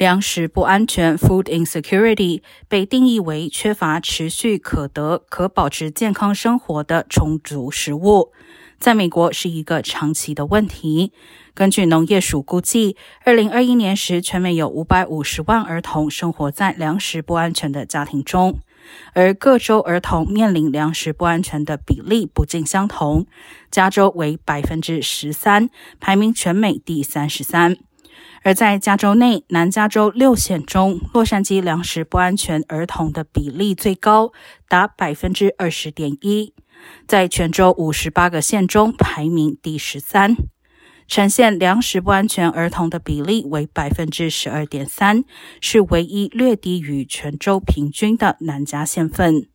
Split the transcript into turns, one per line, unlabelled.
粮食不安全 （food insecurity） 被定义为缺乏持续可得、可保持健康生活的充足食物。在美国是一个长期的问题。根据农业署估计，二零二一年时，全美有五百五十万儿童生活在粮食不安全的家庭中。而各州儿童面临粮食不安全的比例不尽相同，加州为百分之十三，排名全美第三十三。而在加州内，南加州六县中，洛杉矶粮食不安全儿童的比例最高，达百分之二十点一，在全州五十八个县中排名第十三。呈现粮食不安全儿童的比例为百分之十二点三，是唯一略低于全州平均的南加县份。